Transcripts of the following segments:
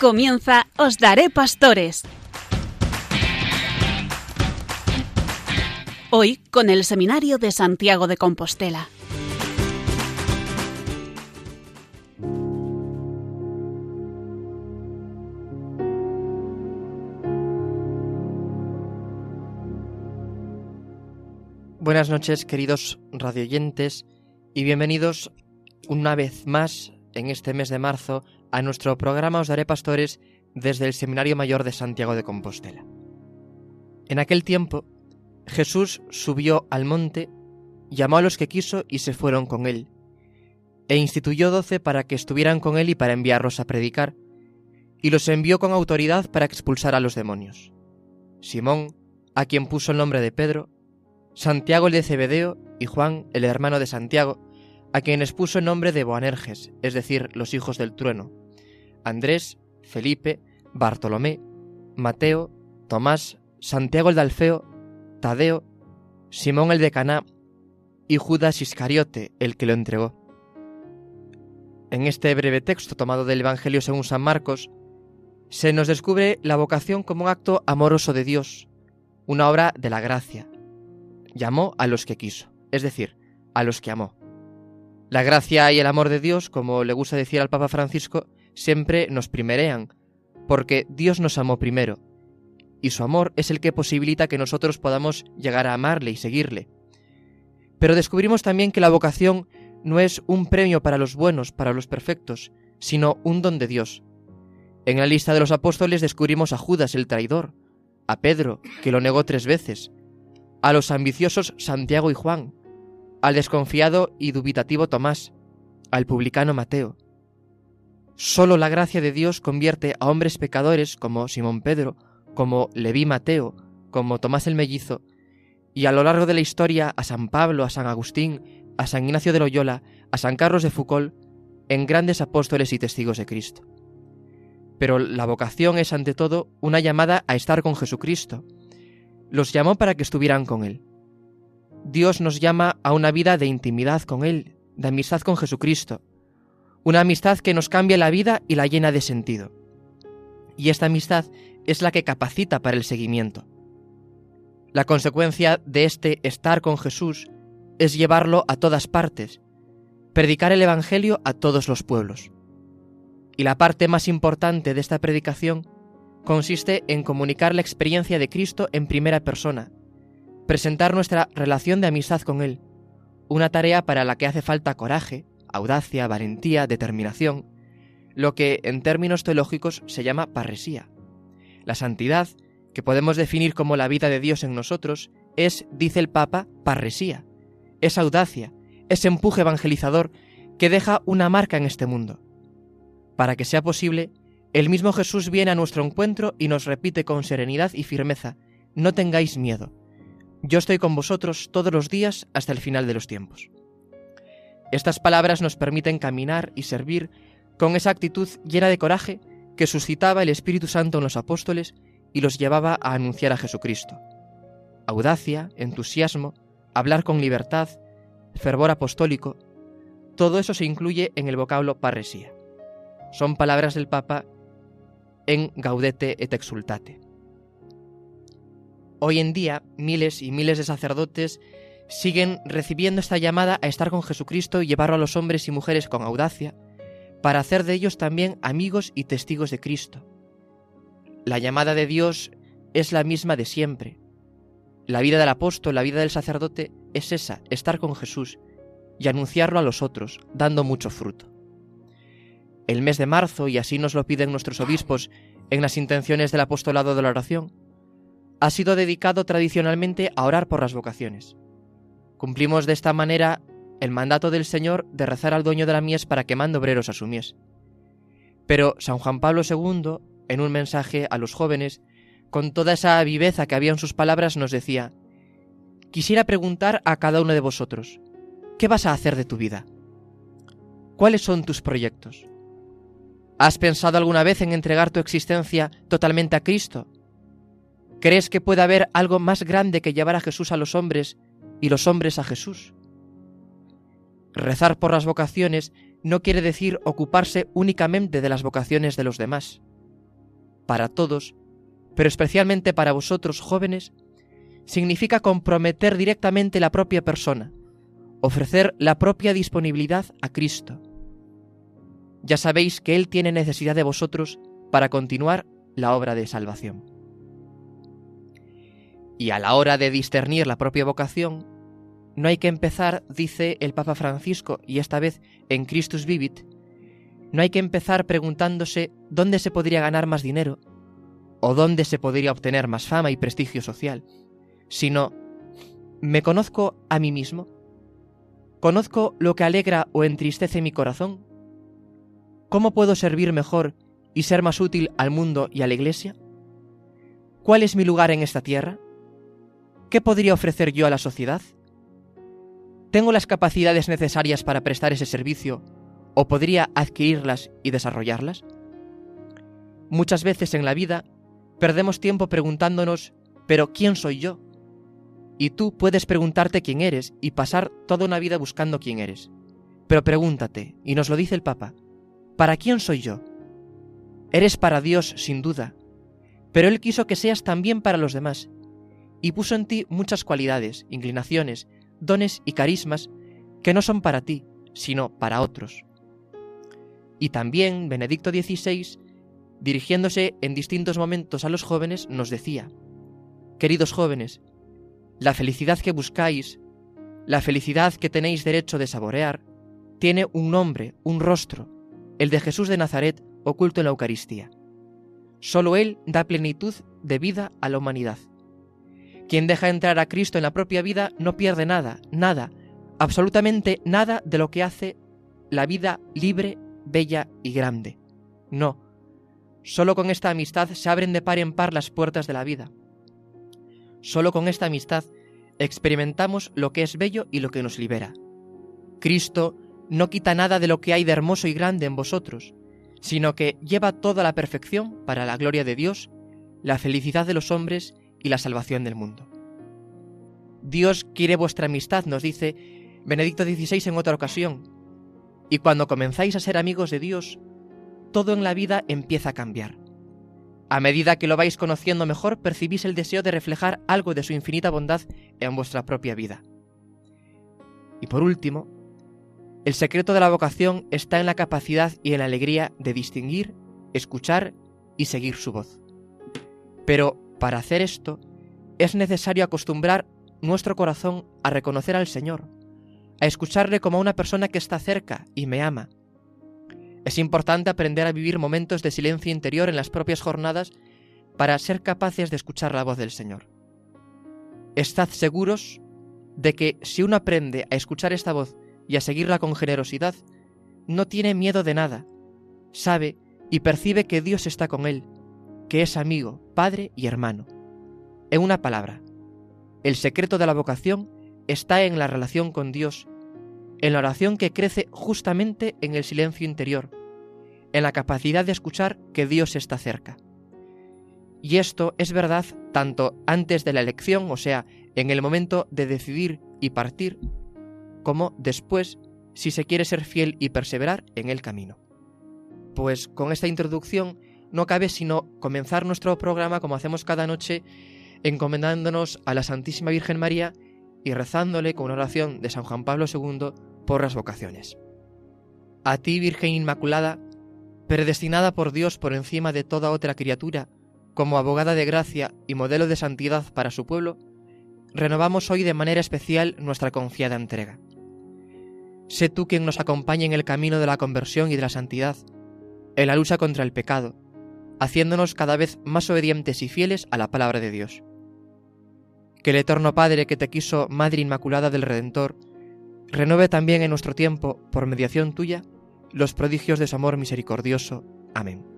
Comienza Os Daré Pastores. Hoy con el Seminario de Santiago de Compostela. Buenas noches, queridos radioyentes, y bienvenidos una vez más en este mes de marzo a nuestro programa Os Daré Pastores desde el Seminario Mayor de Santiago de Compostela. En aquel tiempo, Jesús subió al monte, llamó a los que quiso y se fueron con él, e instituyó doce para que estuvieran con él y para enviarlos a predicar, y los envió con autoridad para expulsar a los demonios. Simón, a quien puso el nombre de Pedro, Santiago el de Cebedeo y Juan el hermano de Santiago, a quienes puso el nombre de Boanerges, es decir, los hijos del trueno, Andrés, Felipe, Bartolomé, Mateo, Tomás, Santiago el de Alfeo, Tadeo, Simón el de Caná y Judas Iscariote, el que lo entregó. En este breve texto tomado del Evangelio según San Marcos, se nos descubre la vocación como un acto amoroso de Dios, una obra de la gracia. Llamó a los que quiso, es decir, a los que amó. La gracia y el amor de Dios, como le gusta decir al Papa Francisco, siempre nos primerean, porque Dios nos amó primero, y su amor es el que posibilita que nosotros podamos llegar a amarle y seguirle. Pero descubrimos también que la vocación no es un premio para los buenos, para los perfectos, sino un don de Dios. En la lista de los apóstoles descubrimos a Judas el traidor, a Pedro, que lo negó tres veces, a los ambiciosos Santiago y Juan, al desconfiado y dubitativo Tomás, al publicano Mateo. Solo la gracia de Dios convierte a hombres pecadores como Simón Pedro, como Leví Mateo, como Tomás el Mellizo, y a lo largo de la historia a San Pablo, a San Agustín, a San Ignacio de Loyola, a San Carlos de Foucault, en grandes apóstoles y testigos de Cristo. Pero la vocación es ante todo una llamada a estar con Jesucristo. Los llamó para que estuvieran con Él. Dios nos llama a una vida de intimidad con Él, de amistad con Jesucristo, una amistad que nos cambia la vida y la llena de sentido. Y esta amistad es la que capacita para el seguimiento. La consecuencia de este estar con Jesús es llevarlo a todas partes, predicar el Evangelio a todos los pueblos. Y la parte más importante de esta predicación consiste en comunicar la experiencia de Cristo en primera persona, presentar nuestra relación de amistad con Él, una tarea para la que hace falta coraje, audacia, valentía, determinación, lo que en términos teológicos se llama parresía. La santidad, que podemos definir como la vida de Dios en nosotros, es, dice el Papa, parresía, es audacia, es empuje evangelizador que deja una marca en este mundo. Para que sea posible, el mismo Jesús viene a nuestro encuentro y nos repite con serenidad y firmeza, no tengáis miedo, yo estoy con vosotros todos los días hasta el final de los tiempos. Estas palabras nos permiten caminar y servir con esa actitud llena de coraje que suscitaba el Espíritu Santo en los apóstoles y los llevaba a anunciar a Jesucristo. Audacia, entusiasmo, hablar con libertad, fervor apostólico, todo eso se incluye en el vocablo parresía. Son palabras del Papa en Gaudete et Exultate. Hoy en día, miles y miles de sacerdotes siguen recibiendo esta llamada a estar con Jesucristo y llevarlo a los hombres y mujeres con audacia, para hacer de ellos también amigos y testigos de Cristo. La llamada de Dios es la misma de siempre. La vida del apóstol, la vida del sacerdote es esa, estar con Jesús y anunciarlo a los otros, dando mucho fruto. El mes de marzo, y así nos lo piden nuestros obispos en las intenciones del apostolado de la oración, ha sido dedicado tradicionalmente a orar por las vocaciones. Cumplimos de esta manera el mandato del Señor de rezar al dueño de la mies para que mande obreros a su mies. Pero San Juan Pablo II, en un mensaje a los jóvenes, con toda esa viveza que había en sus palabras, nos decía, Quisiera preguntar a cada uno de vosotros, ¿qué vas a hacer de tu vida? ¿Cuáles son tus proyectos? ¿Has pensado alguna vez en entregar tu existencia totalmente a Cristo? ¿Crees que puede haber algo más grande que llevar a Jesús a los hombres y los hombres a Jesús? Rezar por las vocaciones no quiere decir ocuparse únicamente de las vocaciones de los demás. para todos, pero especialmente para vosotros jóvenes, significa comprometer directamente la propia persona, ofrecer la propia disponibilidad a Cristo. Ya sabéis que Él tiene necesidad de vosotros para continuar la obra de salvación. Y a la hora de discernir la propia vocación, no hay que empezar, dice el Papa Francisco, y esta vez en Christus Vivit, no hay que empezar preguntándose dónde se podría ganar más dinero o dónde se podría obtener más fama y prestigio social, sino, ¿me conozco a mí mismo? ¿Conozco lo que alegra o entristece mi corazón? ¿Cómo puedo servir mejor y ser más útil al mundo y a la Iglesia? ¿Cuál es mi lugar en esta tierra? ¿Qué podría ofrecer yo a la sociedad? ¿Tengo las capacidades necesarias para prestar ese servicio o podría adquirirlas y desarrollarlas? Muchas veces en la vida perdemos tiempo preguntándonos, ¿pero quién soy yo? Y tú puedes preguntarte quién eres y pasar toda una vida buscando quién eres. Pero pregúntate, y nos lo dice el Papa, ¿para quién soy yo? Eres para Dios, sin duda, pero Él quiso que seas también para los demás, y puso en ti muchas cualidades, inclinaciones, dones y carismas que no son para ti, sino para otros. Y también Benedicto XVI, dirigiéndose en distintos momentos a los jóvenes, nos decía, Queridos jóvenes, la felicidad que buscáis, la felicidad que tenéis derecho de saborear, tiene un nombre, un rostro, el de Jesús de Nazaret oculto en la Eucaristía. Solo Él da plenitud de vida a la humanidad. Quien deja entrar a Cristo en la propia vida no pierde nada, nada, absolutamente nada de lo que hace la vida libre, bella y grande. No, solo con esta amistad se abren de par en par las puertas de la vida. Solo con esta amistad experimentamos lo que es bello y lo que nos libera. Cristo no quita nada de lo que hay de hermoso y grande en vosotros, sino que lleva toda la perfección para la gloria de Dios, la felicidad de los hombres y la salvación del mundo. Dios quiere vuestra amistad, nos dice Benedicto XVI en otra ocasión, y cuando comenzáis a ser amigos de Dios, todo en la vida empieza a cambiar. A medida que lo vais conociendo mejor, percibís el deseo de reflejar algo de su infinita bondad en vuestra propia vida. Y por último, el secreto de la vocación está en la capacidad y en la alegría de distinguir, escuchar y seguir su voz. Pero para hacer esto, es necesario acostumbrar nuestro corazón a reconocer al Señor, a escucharle como a una persona que está cerca y me ama, es importante aprender a vivir momentos de silencio interior en las propias jornadas para ser capaces de escuchar la voz del Señor. Estad seguros de que si uno aprende a escuchar esta voz y a seguirla con generosidad, no tiene miedo de nada, sabe y percibe que Dios está con él, que es amigo, padre y hermano. En una palabra, el secreto de la vocación está en la relación con Dios, en la oración que crece justamente en el silencio interior, en la capacidad de escuchar que Dios está cerca. Y esto es verdad tanto antes de la elección, o sea, en el momento de decidir y partir, como después si se quiere ser fiel y perseverar en el camino. Pues con esta introducción no cabe sino comenzar nuestro programa como hacemos cada noche, encomendándonos a la Santísima Virgen María y rezándole con una oración de San Juan Pablo II por las vocaciones. A ti, Virgen Inmaculada, predestinada por Dios por encima de toda otra criatura, como abogada de gracia y modelo de santidad para su pueblo, renovamos hoy de manera especial nuestra confiada entrega. Sé tú quien nos acompañe en el camino de la conversión y de la santidad, en la lucha contra el pecado, haciéndonos cada vez más obedientes y fieles a la palabra de Dios. Que el Eterno Padre que te quiso Madre Inmaculada del Redentor, renueve también en nuestro tiempo, por mediación tuya, los prodigios de su amor misericordioso. Amén.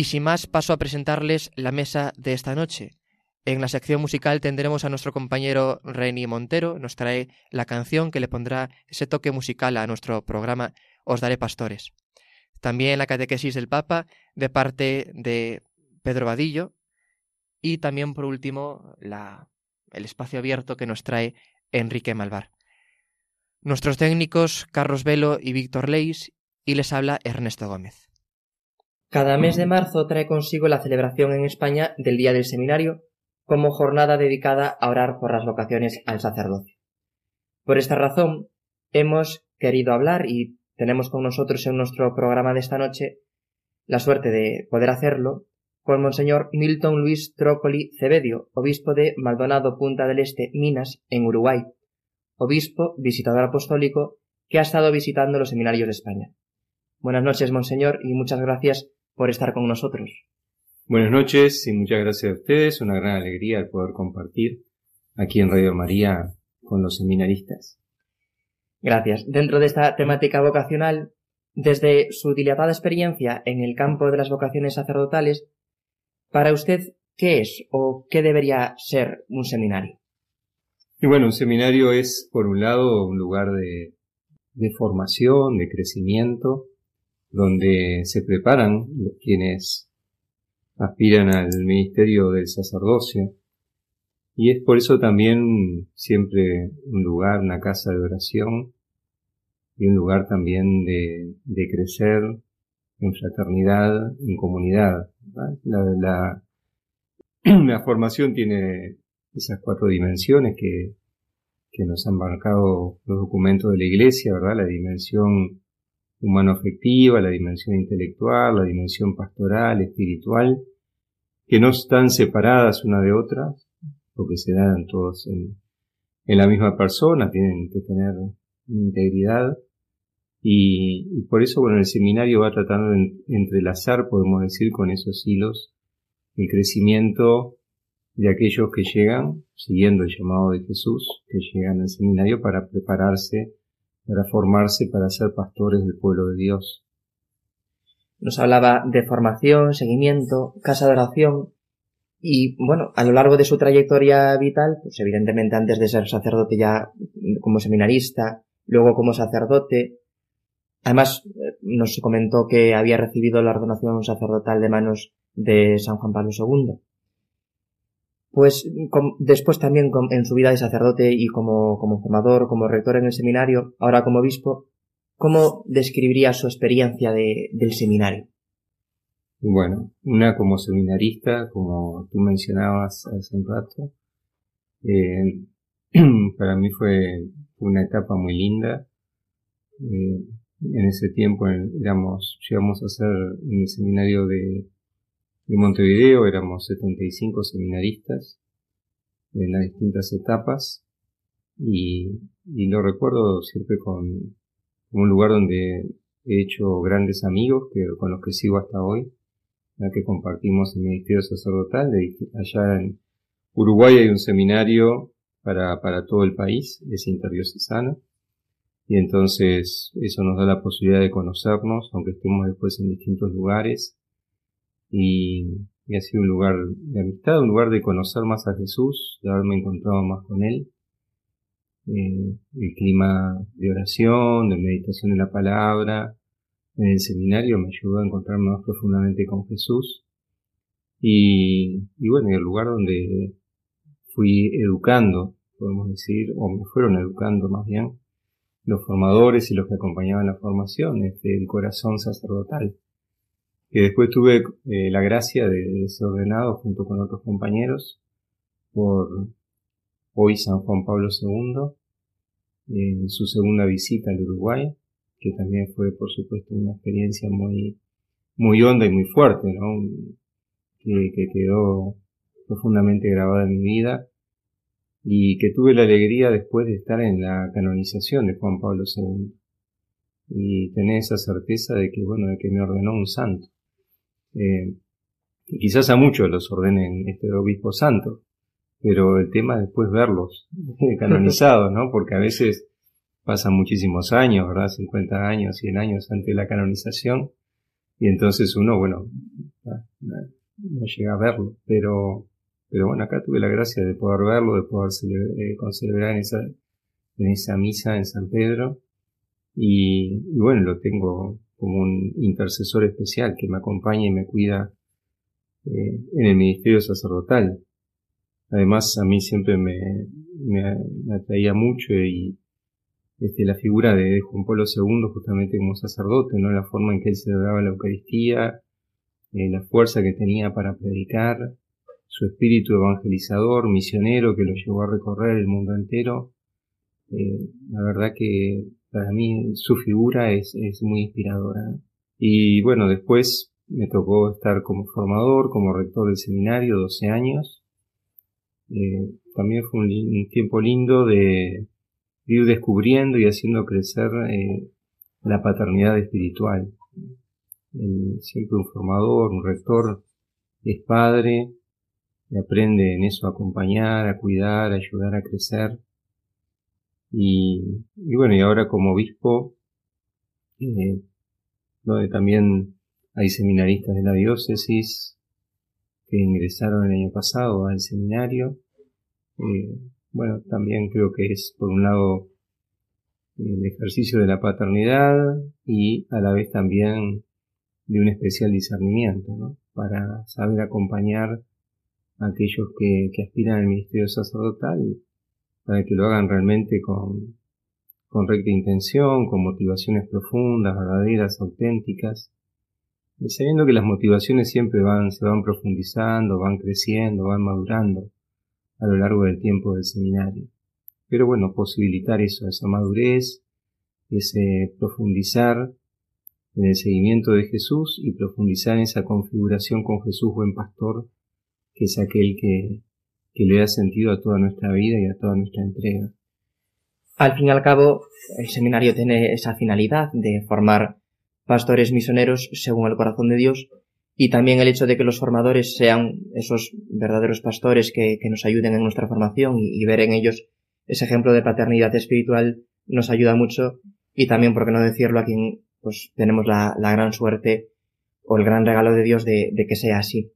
Y sin más paso a presentarles la mesa de esta noche. En la sección musical tendremos a nuestro compañero Reni Montero, nos trae la canción que le pondrá ese toque musical a nuestro programa Os Daré Pastores. También la catequesis del Papa de parte de Pedro Vadillo y también por último la, el espacio abierto que nos trae Enrique Malvar. Nuestros técnicos Carlos Velo y Víctor Leis y les habla Ernesto Gómez. Cada mes de marzo trae consigo la celebración en España del Día del Seminario como jornada dedicada a orar por las vocaciones al sacerdocio. Por esta razón, hemos querido hablar y tenemos con nosotros en nuestro programa de esta noche la suerte de poder hacerlo con Monseñor Milton Luis Trócoli Cebedio, obispo de Maldonado Punta del Este, Minas, en Uruguay, obispo, visitador apostólico, que ha estado visitando los seminarios de España. Buenas noches, Monseñor, y muchas gracias por estar con nosotros. Buenas noches y muchas gracias a ustedes. Una gran alegría el poder compartir aquí en Radio María con los seminaristas. Gracias. Dentro de esta temática vocacional, desde su dilatada experiencia en el campo de las vocaciones sacerdotales, para usted, ¿qué es o qué debería ser un seminario? Y bueno, un seminario es, por un lado, un lugar de, de formación, de crecimiento, donde se preparan quienes aspiran al ministerio del sacerdocio. Y es por eso también siempre un lugar, una casa de oración y un lugar también de, de crecer en fraternidad, en comunidad. La, la, la, formación tiene esas cuatro dimensiones que, que nos han marcado los documentos de la Iglesia, ¿verdad? La dimensión humano-afectiva, la dimensión intelectual, la dimensión pastoral, espiritual, que no están separadas una de otras, porque se dan todos en, en la misma persona, tienen que tener integridad, y, por eso, bueno, el seminario va tratando de entrelazar, podemos decir, con esos hilos, el crecimiento de aquellos que llegan, siguiendo el llamado de Jesús, que llegan al seminario para prepararse, para formarse, para ser pastores del pueblo de Dios. Nos hablaba de formación, seguimiento, casa de oración, y bueno, a lo largo de su trayectoria vital, pues evidentemente antes de ser sacerdote ya como seminarista, luego como sacerdote, Además, eh, nos comentó que había recibido la ordenación sacerdotal de manos de San Juan Pablo II. Pues después también en su vida de sacerdote y como, como formador, como rector en el seminario, ahora como obispo, ¿cómo describiría su experiencia de, del seminario? Bueno, una como seminarista, como tú mencionabas hace un rato, eh, para mí fue una etapa muy linda. Eh, en ese tiempo éramos, llegamos a ser en el seminario de, de Montevideo, éramos 75 seminaristas en las distintas etapas y, y lo recuerdo siempre con, un lugar donde he hecho grandes amigos que, con los que sigo hasta hoy, la que compartimos el ministerio sacerdotal. De, allá en Uruguay hay un seminario para, para todo el país, es interdiocesano y entonces eso nos da la posibilidad de conocernos, aunque estemos después en distintos lugares. Y, ha sido un lugar de amistad, un lugar de conocer más a Jesús, de haberme encontrado más con Él. Eh, el clima de oración, de meditación de la palabra, en el seminario me ayudó a encontrarme más profundamente con Jesús. Y, y bueno, el lugar donde fui educando, podemos decir, o me fueron educando más bien, los formadores y los que acompañaban la formación, este, el corazón sacerdotal. Que después tuve eh, la gracia de, ser ordenado junto con otros compañeros por hoy San Juan Pablo II en su segunda visita al Uruguay, que también fue por supuesto una experiencia muy, muy honda y muy fuerte, ¿no? que, que quedó profundamente grabada en mi vida y que tuve la alegría después de estar en la canonización de Juan Pablo II y tener esa certeza de que, bueno, de que me ordenó un santo. Eh, quizás a muchos los ordenen este obispo santo, pero el tema es después verlos canonizados, ¿no? Porque a veces pasan muchísimos años, ¿verdad? 50 años, 100 años antes de la canonización, y entonces uno, bueno, no llega a verlo, pero, pero bueno, acá tuve la gracia de poder verlo, de poder celebrar, eh, en esa, en esa misa en San Pedro, y, bueno, lo tengo como un intercesor especial que me acompaña y me cuida eh, en el ministerio sacerdotal. Además, a mí siempre me, atraía mucho y este, la figura de Juan Pablo II justamente como sacerdote, ¿no? La forma en que él celebraba la Eucaristía, eh, la fuerza que tenía para predicar, su espíritu evangelizador, misionero que lo llevó a recorrer el mundo entero. Eh, la verdad que para mí su figura es, es muy inspiradora. Y bueno, después me tocó estar como formador, como rector del seminario, 12 años. Eh, también fue un, tiempo lindo de, ir descubriendo y haciendo crecer eh, la paternidad espiritual. siempre un formador, un rector, es padre, y aprende en eso a acompañar, a cuidar, a ayudar a crecer. Y, bueno, y ahora como obispo, eh, donde también hay seminaristas de la diócesis que ingresaron el año pasado al seminario. Eh, bueno, también creo que es por un lado el ejercicio de la paternidad y a la vez también de un especial discernimiento, ¿no? Para saber acompañar a aquellos que, que aspiran al ministerio sacerdotal para que lo hagan realmente con, recta intención, con motivaciones profundas, verdaderas, auténticas, y sabiendo que las motivaciones siempre van, se van profundizando, van creciendo, van madurando a lo largo del tiempo del seminario. Pero bueno, posibilitar eso, esa madurez, ese profundizar en el seguimiento de Jesús y profundizar en esa configuración con Jesús buen pastor, que es aquel que, que le da sentido a toda nuestra vida y a toda nuestra entrega. Al fin y al cabo, el seminario tiene esa finalidad de formar pastores misioneros según el corazón de Dios y también el hecho de que los formadores sean esos verdaderos pastores que, nos ayuden en nuestra formación y, ver en ellos ese ejemplo de paternidad espiritual nos ayuda mucho y también, por qué no decirlo, a quien pues tenemos la, gran suerte o el gran regalo de Dios de que sea así.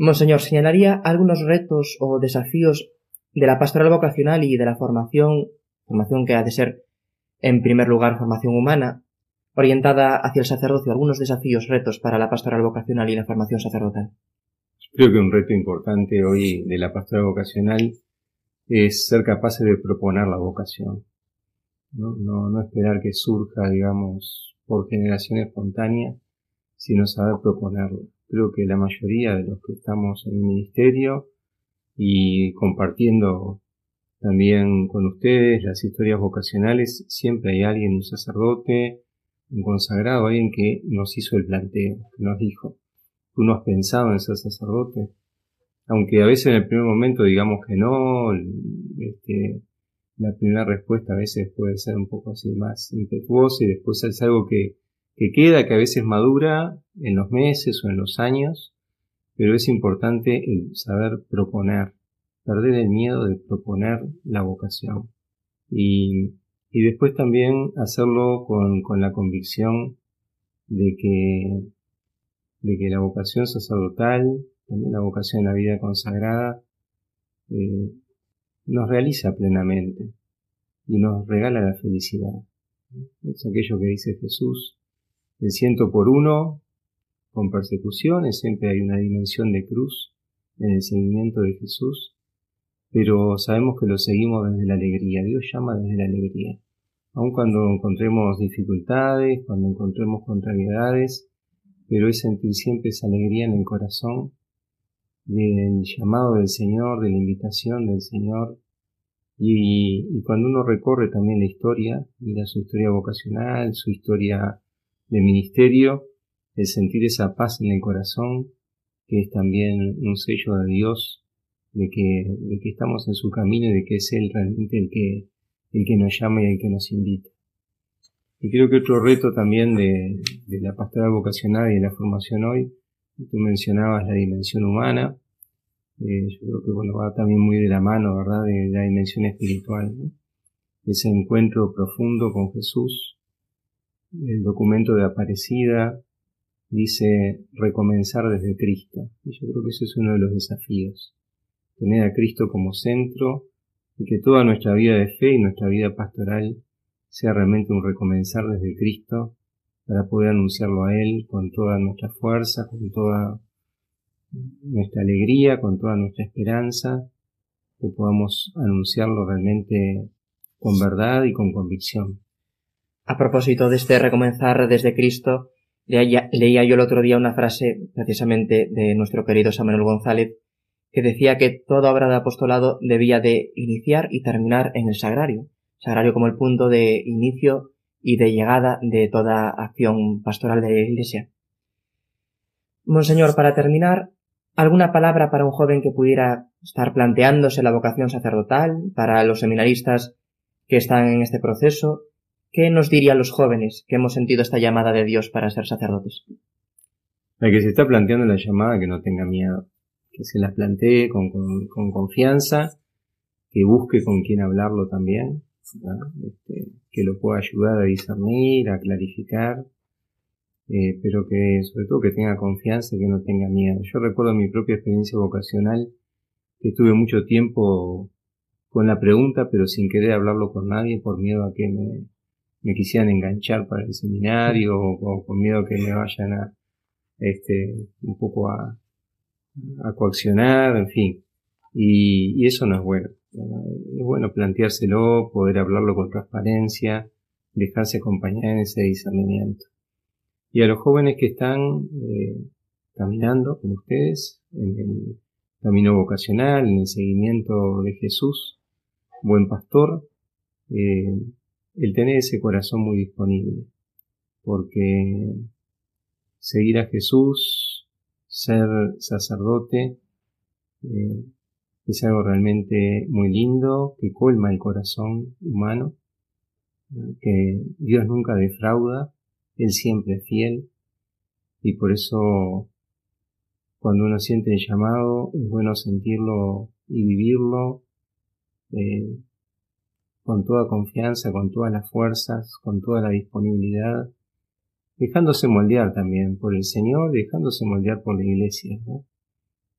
Monseñor, ¿señalaría algunos retos o desafíos de la pastoral vocacional y de la formación, formación que ha de ser, en primer lugar, formación humana, orientada hacia el sacerdocio, algunos desafíos, retos para la pastoral vocacional y la formación sacerdotal? Creo que un reto importante hoy de la pastoral vocacional es ser capaces de proponer la vocación. No, no, no esperar que surja, digamos, por generación espontánea, sino saber proponerlo creo que la mayoría de los que estamos en el ministerio y compartiendo también con ustedes las historias vocacionales, siempre hay alguien, un sacerdote, un consagrado, alguien que nos hizo el planteo, que nos dijo, tú no has pensado en ser sacerdote, aunque a veces en el primer momento digamos que no, este, la primera respuesta a veces puede ser un poco así más impetuosa y después es algo que que queda, que a veces madura en los meses o en los años, pero es importante el saber proponer, perder el miedo de proponer la vocación. Y, y después también hacerlo con, con, la convicción de que, de que la vocación sacerdotal, también la vocación en la vida consagrada, eh, nos realiza plenamente y nos regala la felicidad. Es aquello que dice Jesús, el ciento por uno con persecuciones, siempre hay una dimensión de cruz en el seguimiento de Jesús, pero sabemos que lo seguimos desde la alegría, Dios llama desde la alegría. Aun cuando encontremos dificultades, cuando encontremos contrariedades, pero es sentir siempre esa alegría en el corazón del llamado del Señor, de la invitación del Señor. Y, y cuando uno recorre también la historia, mira su historia vocacional, su historia de ministerio, el sentir esa paz en el corazón, que es también un sello de Dios, de que, de que estamos en su camino y de que es Él realmente el que, el que nos llama y el que nos invita. Y creo que otro reto también de, de la pastoral vocacional y de la formación hoy, tú mencionabas la dimensión humana, eh, yo creo que bueno, va también muy de la mano, ¿verdad?, de la dimensión espiritual, ese encuentro profundo con Jesús, el documento de Aparecida, dice recomenzar desde Cristo. Y yo creo que ese es uno de los desafíos. Tener a Cristo como centro y que toda nuestra vida de fe y nuestra vida pastoral sea realmente un recomenzar desde Cristo para poder anunciarlo a Él con toda nuestra fuerza, con toda nuestra alegría, con toda nuestra esperanza, que podamos anunciarlo realmente con verdad y con convicción. A propósito de este recomenzar desde Cristo, leía, yo el otro día una frase precisamente de nuestro querido Samuel González que decía que toda obra de apostolado debía de iniciar y terminar en el sagrario. Sagrario como el punto de inicio y de llegada de toda acción pastoral de la Iglesia. Monseñor, para terminar, ¿alguna palabra para un joven que pudiera estar planteándose la vocación sacerdotal, para los seminaristas que están en este proceso? ¿Qué nos dirían los jóvenes que hemos sentido esta llamada de Dios para ser sacerdotes? El que se está planteando la llamada, que no tenga miedo, que se la plantee con, confianza, que busque con quién hablarlo también, este, que lo pueda ayudar a discernir, a clarificar, eh, pero que sobre todo que tenga confianza y que no tenga miedo. Yo recuerdo mi propia experiencia vocacional, que estuve mucho tiempo con la pregunta, pero sin querer hablarlo con nadie por miedo a que me, me quisieran enganchar para el seminario o, con miedo que me vayan a, este, un poco a, coaccionar, en fin. Y, y eso no es bueno. Es bueno planteárselo, poder hablarlo con transparencia, dejarse acompañar en ese discernimiento. Y a los jóvenes que están eh, caminando con ustedes en el camino vocacional, en el seguimiento de Jesús, buen pastor, eh, el tener ese corazón muy disponible, porque seguir a Jesús, ser sacerdote, eh, es algo realmente muy lindo, que colma el corazón humano, que Dios nunca defrauda, Él siempre es fiel, y por eso cuando uno siente el llamado es bueno sentirlo y vivirlo eh, con toda confianza, con todas las fuerzas, con toda la disponibilidad, dejándose moldear también por el Señor, dejándose moldear por la iglesia,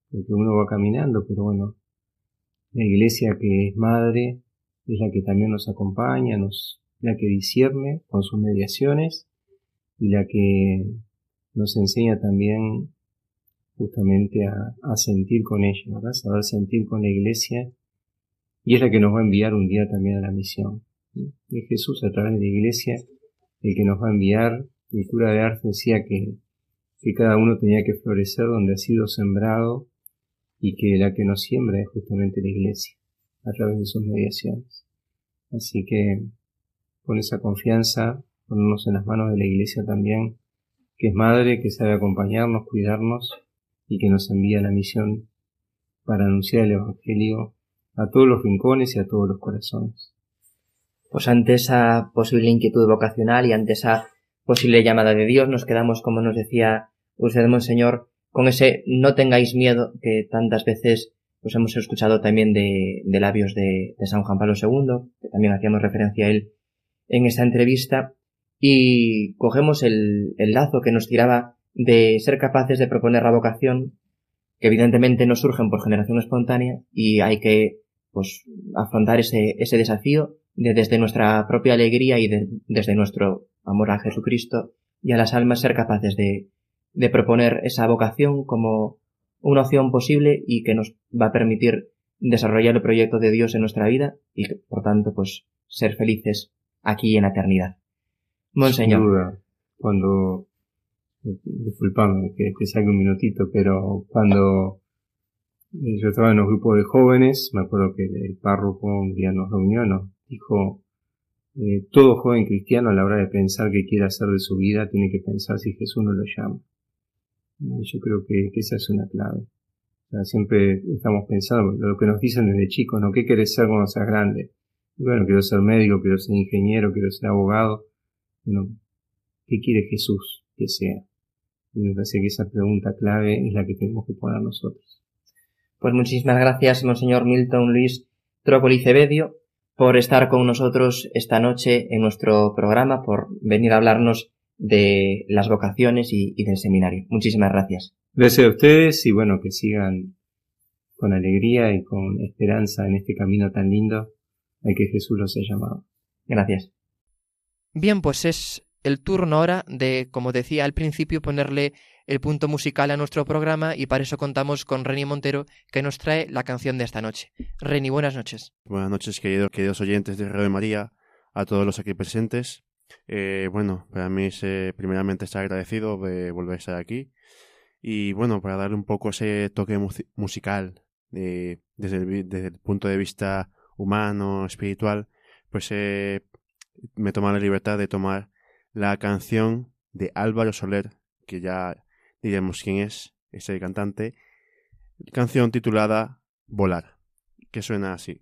porque uno va caminando, pero bueno, la iglesia que es madre es la que también nos acompaña, nos, la que discierne con sus mediaciones y la que nos enseña también justamente a, sentir con ella, ¿verdad? Saber sentir con la iglesia y es la que nos va a enviar un día también a la misión. Es Jesús a través de la iglesia el que nos va a enviar. El cura de Arte decía que, que cada uno tenía que florecer donde ha sido sembrado y que la que nos siembra es justamente la iglesia, a través de sus mediaciones. Así que con esa confianza, ponernos en las manos de la iglesia también, que es madre, que sabe acompañarnos, cuidarnos y que nos envía la misión para anunciar el Evangelio a todos los rincones y a todos los corazones. Pues ante esa posible inquietud vocacional y ante esa posible llamada de Dios nos quedamos, como nos decía usted, Monseñor, con ese no tengáis miedo que tantas veces pues hemos escuchado también de, labios de, San Juan Pablo II, que también hacíamos referencia a él en esta entrevista, y cogemos el, el lazo que nos tiraba de ser capaces de proponer la vocación, que evidentemente no surgen por generación espontánea, y hay que pues afrontar ese, ese desafío de desde nuestra propia alegría y desde nuestro amor a Jesucristo y a las almas ser capaces de, de proponer esa vocación como una opción posible y que nos va a permitir desarrollar el proyecto de Dios en nuestra vida y por tanto pues ser felices aquí en la eternidad. Monseñor. cuando, disculpame que te un minutito, pero cuando yo estaba en un grupo de jóvenes, me acuerdo que el párroco un día nos reunió, nos dijo, eh, todo joven cristiano a la hora de pensar qué quiere hacer de su vida tiene que pensar si Jesús no lo llama. Yo creo que, esa es una clave. siempre estamos pensando lo que nos dicen desde chicos, ¿no? ¿Qué quieres ser cuando seas grande? bueno, quiero ser médico, quiero ser ingeniero, quiero ser abogado. Bueno, ¿qué quiere Jesús que sea? Y me parece que esa pregunta clave es la que tenemos que poner nosotros. Pues muchísimas gracias, Monseñor Milton Luis Trócoli por estar con nosotros esta noche en nuestro programa, por venir a hablarnos de las vocaciones y, del seminario. Muchísimas gracias. Gracias a ustedes y bueno, que sigan con alegría y con esperanza en este camino tan lindo al que Jesús los ha llamado. Gracias. Bien, pues es el turno ahora de, como decía al principio, ponerle el punto musical a nuestro programa y para eso contamos con Reni Montero que nos trae la canción de esta noche. Reni, buenas noches. Buenas noches, queridos, queridos oyentes de Radio María, a todos los aquí presentes. Eh, bueno, para mí es eh, primeramente estar agradecido de volver a estar aquí y bueno, para darle un poco ese toque musical desde, el, punto de vista humano, espiritual, pues eh, me toma la libertad de tomar la canción de Álvaro Soler, que ya diremos quién es, ese cantante, canción titulada Volar, que suena así.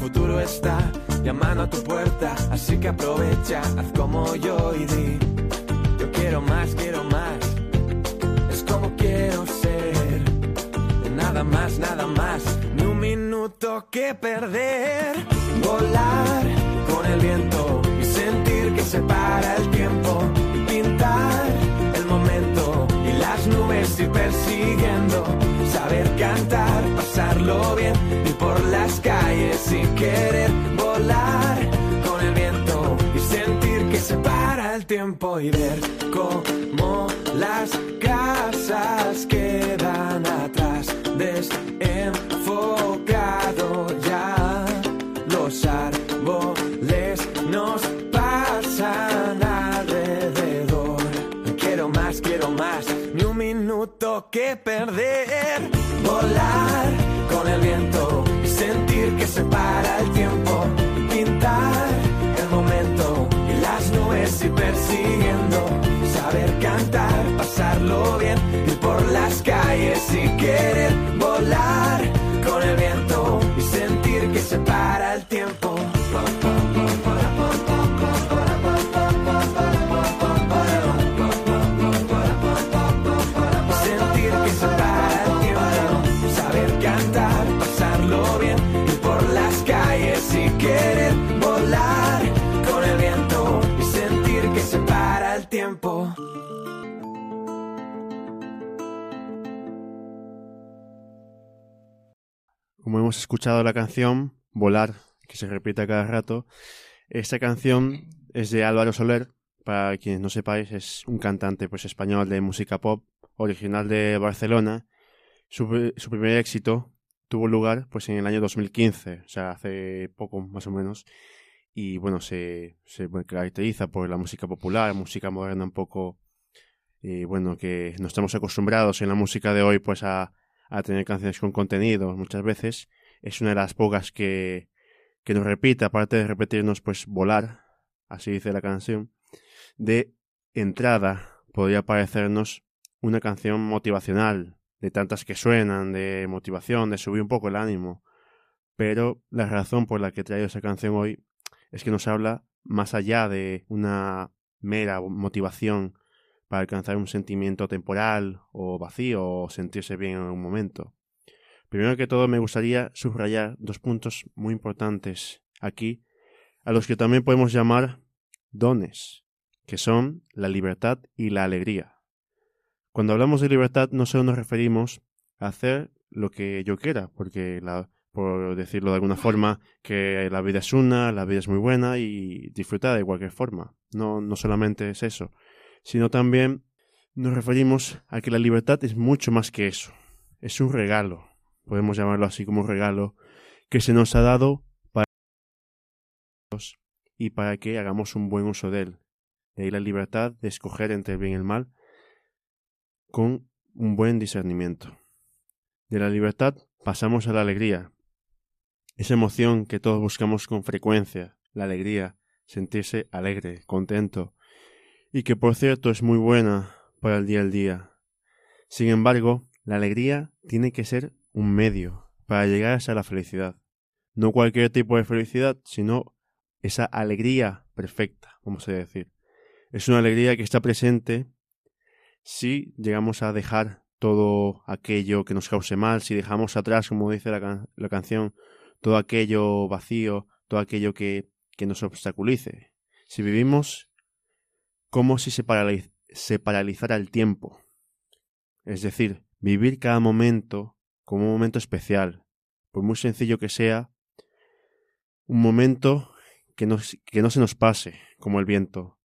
futuro está llamando a tu puerta. Así que aprovecha, haz como yo y di. Yo quiero más, quiero más. Es como quiero nada más, nada más, ni un minuto que perder. Volar con el viento y sentir que se para el tiempo. Nubes ir persiguiendo. Saber cantar, pasarlo bien y por las calles sin querer volar con el viento y sentir que se para el tiempo y ver cómo las casas quedan atrás desenfocado que perder. Volar con el viento y sentir que se para el tiempo. Pintar el momento y las nubes y persiguiendo. Saber cantar, pasarlo bien, ir por las calles y querer volar con el viento y sentir que se para el tiempo. Hemos escuchado la canción Volar, que se repite cada rato, esta canción es de Álvaro Soler, para quienes no sepáis, es un cantante pues español de música pop, original de Barcelona. Su, primer éxito tuvo lugar pues en el año 2015, o sea, hace poco más o menos. Y bueno, se, se caracteriza por la música popular, música moderna un poco, y bueno, que no estamos acostumbrados en la música de hoy pues a, a tener canciones con contenido muchas veces, es una de las pocas que, que nos repite, aparte de repetirnos, pues volar, así dice la canción, de entrada podría parecernos una canción motivacional, de tantas que suenan, de motivación, de subir un poco el ánimo. Pero la razón por la que he traído esa canción hoy es que nos habla más allá de una mera motivación para alcanzar un sentimiento temporal o vacío o sentirse bien en un momento. Primero que todo me gustaría subrayar dos puntos muy importantes aquí, a los que también podemos llamar dones, que son la libertad y la alegría. Cuando hablamos de libertad no solo nos referimos hacer lo que yo quiera, porque la, por decirlo de alguna forma, que la vida es una, la vida es muy buena y disfrutar de cualquier forma. No, no solamente es eso, sino también nos referimos a que la libertad es mucho más que eso. Es un regalo, podemos llamarlo así como regalo, que se nos ha dado para y para que hagamos un buen uso de él. De ahí la libertad de escoger entre el bien y el mal con un buen discernimiento. De la libertad pasamos a la alegría, esa emoción que todos buscamos con frecuencia, la alegría, sentirse alegre, contento, y que por cierto es muy buena para el día al día. Sin embargo, la alegría tiene que ser un medio para llegar a la felicidad. No cualquier tipo de felicidad, sino esa alegría perfecta, vamos a decir. Es una alegría que está presente si llegamos a dejar todo aquello que nos cause mal, si dejamos atrás, como dice la, la canción, todo aquello vacío, todo aquello que, que nos obstaculice. Si vivimos como si se, se paralizara el tiempo. Es decir, vivir cada momento como un momento especial, por muy sencillo que sea, un momento que no, que no se nos pase, como el viento.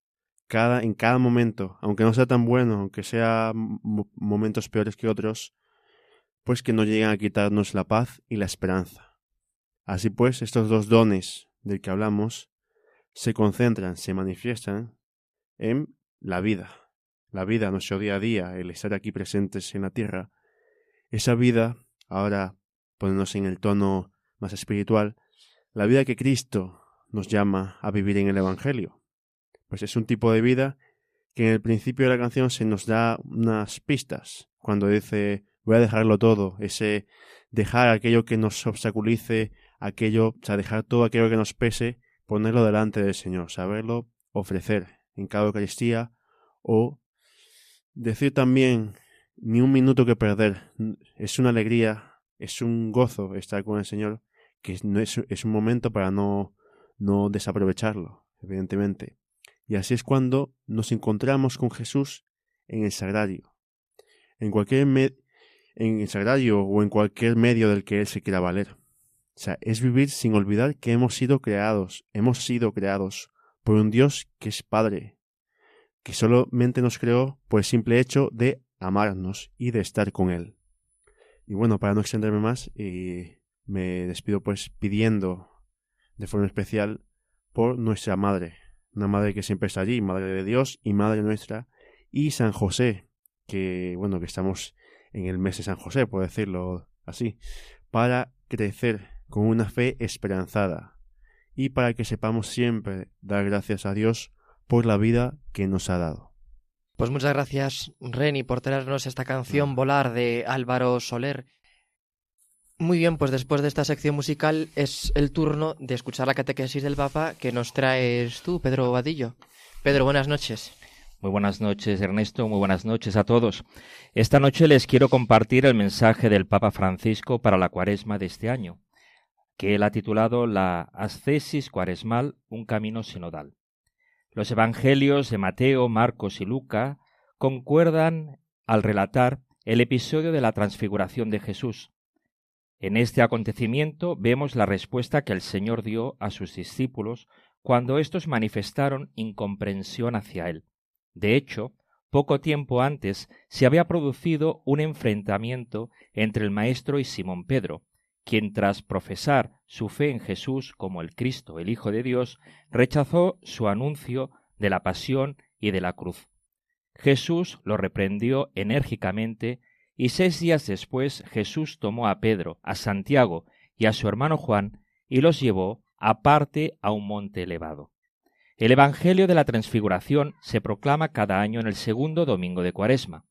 Cada, en cada momento, aunque no sea tan bueno, aunque sea momentos peores que otros, pues que no lleguen a quitarnos la paz y la esperanza. Así pues, estos dos dones del que hablamos se concentran, se manifiestan en la vida, la vida, nuestro día a día, el estar aquí presentes en la tierra. Esa vida, ahora poniéndose en el tono más espiritual, la vida que Cristo nos llama a vivir en el Evangelio. Pues es un tipo de vida que en el principio de la canción se nos da unas pistas, cuando dice voy a dejarlo todo, ese dejar aquello que nos obstaculice, aquello, o sea, dejar todo aquello que nos pese, ponerlo delante del Señor, saberlo ofrecer en cada Eucaristía o decir también ni un minuto que perder, es una alegría, es un gozo estar con el Señor, que es, es un momento para no, no desaprovecharlo, evidentemente. Y así es cuando nos encontramos con Jesús en el sagrario. En cualquier en el sagrario o en cualquier medio del que Él se quiera valer. O sea, es vivir sin olvidar que hemos sido creados, hemos sido creados por un Dios que es Padre, que solamente nos creó por el simple hecho de amarnos y de estar con Él. Y bueno, para no extenderme más, eh, me despido pues pidiendo de forma especial por nuestra Madre, una Madre que siempre está allí, Madre de Dios y Madre nuestra, y San José, que bueno, que estamos en el mes de San José, por decirlo así, para crecer con una fe esperanzada y para que sepamos siempre dar gracias a Dios por la vida que nos ha dado. Pues muchas gracias, Reni, por traernos esta canción Volar de Álvaro Soler. Muy bien, pues después de esta sección musical es el turno de escuchar la catequesis del Papa que nos traes tú, Pedro Vadillo. Pedro, buenas noches. Muy buenas noches, Ernesto. Muy buenas noches a todos. Esta noche les quiero compartir el mensaje del Papa Francisco para la cuaresma de este año, que él ha titulado La ascesis cuaresmal, un camino sinodal. Los evangelios de Mateo, Marcos y Luca concuerdan al relatar el episodio de la transfiguración de Jesús. En este acontecimiento vemos la respuesta que el Señor dio a sus discípulos cuando éstos manifestaron incomprensión hacia Él. De hecho, poco tiempo antes se había producido un enfrentamiento entre el Maestro y Simón Pedro, quien tras profesar su fe en Jesús como el Cristo, el Hijo de Dios, rechazó su anuncio de la pasión y de la cruz. Jesús lo reprendió enérgicamente y seis días después Jesús tomó a Pedro, a Santiago y a su hermano Juan y los llevó aparte a un monte elevado. El Evangelio de la Transfiguración se proclama cada año en el segundo domingo de Cuaresma.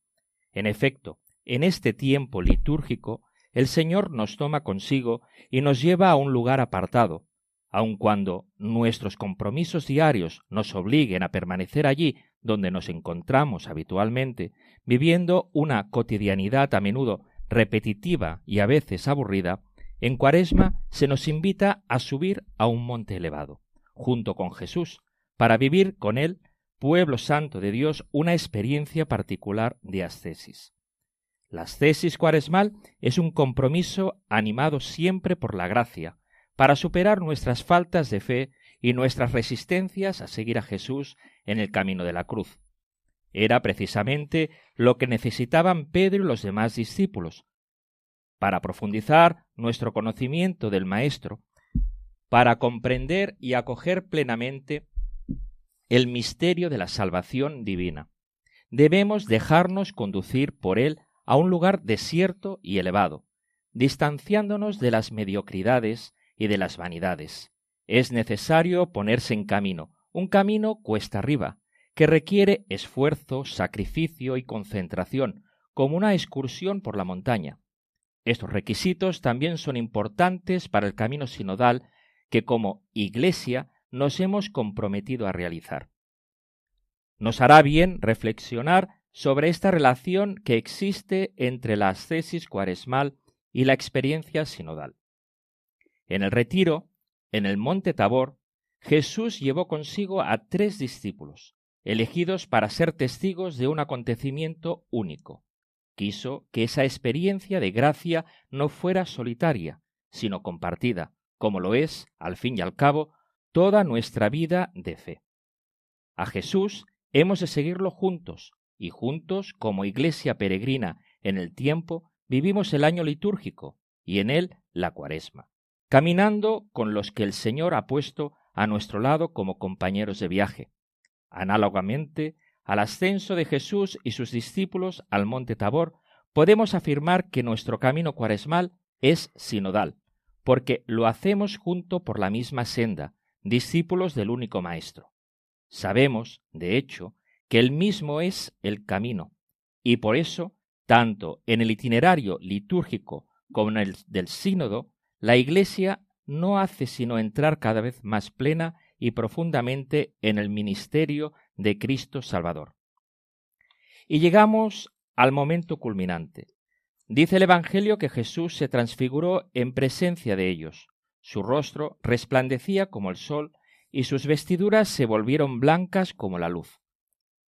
En efecto, en este tiempo litúrgico, el Señor nos toma consigo y nos lleva a un lugar apartado, aun cuando nuestros compromisos diarios nos obliguen a permanecer allí donde nos encontramos habitualmente, viviendo una cotidianidad a menudo repetitiva y a veces aburrida, en Cuaresma se nos invita a subir a un monte elevado, junto con Jesús, para vivir con él, pueblo santo de Dios, una experiencia particular de ascesis. La ascesis cuaresmal es un compromiso animado siempre por la gracia, para superar nuestras faltas de fe y nuestras resistencias a seguir a Jesús en el camino de la cruz. Era precisamente lo que necesitaban Pedro y los demás discípulos, para profundizar nuestro conocimiento del Maestro, para comprender y acoger plenamente el misterio de la salvación divina. Debemos dejarnos conducir por él a un lugar desierto y elevado, distanciándonos de las mediocridades y de las vanidades. Es necesario ponerse en camino, un camino cuesta arriba, que requiere esfuerzo, sacrificio y concentración, como una excursión por la montaña. Estos requisitos también son importantes para el camino sinodal que como Iglesia nos hemos comprometido a realizar. Nos hará bien reflexionar sobre esta relación que existe entre la ascesis cuaresmal y la experiencia sinodal. En el retiro, en el monte Tabor, Jesús llevó consigo a tres discípulos, elegidos para ser testigos de un acontecimiento único. Quiso que esa experiencia de gracia no fuera solitaria, sino compartida, como lo es, al fin y al cabo, toda nuestra vida de fe. A Jesús hemos de seguirlo juntos, y juntos, como iglesia peregrina en el tiempo, vivimos el año litúrgico, y en él la cuaresma, caminando con los que el Señor ha puesto a nuestro lado como compañeros de viaje. Análogamente al ascenso de Jesús y sus discípulos al monte Tabor, podemos afirmar que nuestro camino cuaresmal es sinodal, porque lo hacemos junto por la misma senda, discípulos del único Maestro. Sabemos, de hecho, que él mismo es el camino, y por eso, tanto en el itinerario litúrgico como en el del sínodo, la Iglesia no hace sino entrar cada vez más plena y profundamente en el ministerio de Cristo Salvador. Y llegamos al momento culminante. Dice el Evangelio que Jesús se transfiguró en presencia de ellos. Su rostro resplandecía como el sol y sus vestiduras se volvieron blancas como la luz.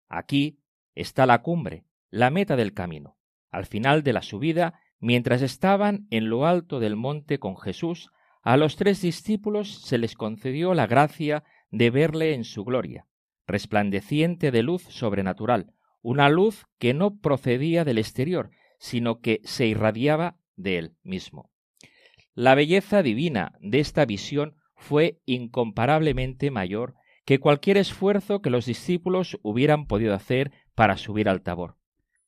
Aquí está la cumbre, la meta del camino. Al final de la subida, mientras estaban en lo alto del monte con Jesús, a los tres discípulos se les concedió la gracia de verle en su gloria, resplandeciente de luz sobrenatural, una luz que no procedía del exterior, sino que se irradiaba de él mismo. La belleza divina de esta visión fue incomparablemente mayor que cualquier esfuerzo que los discípulos hubieran podido hacer para subir al tabor.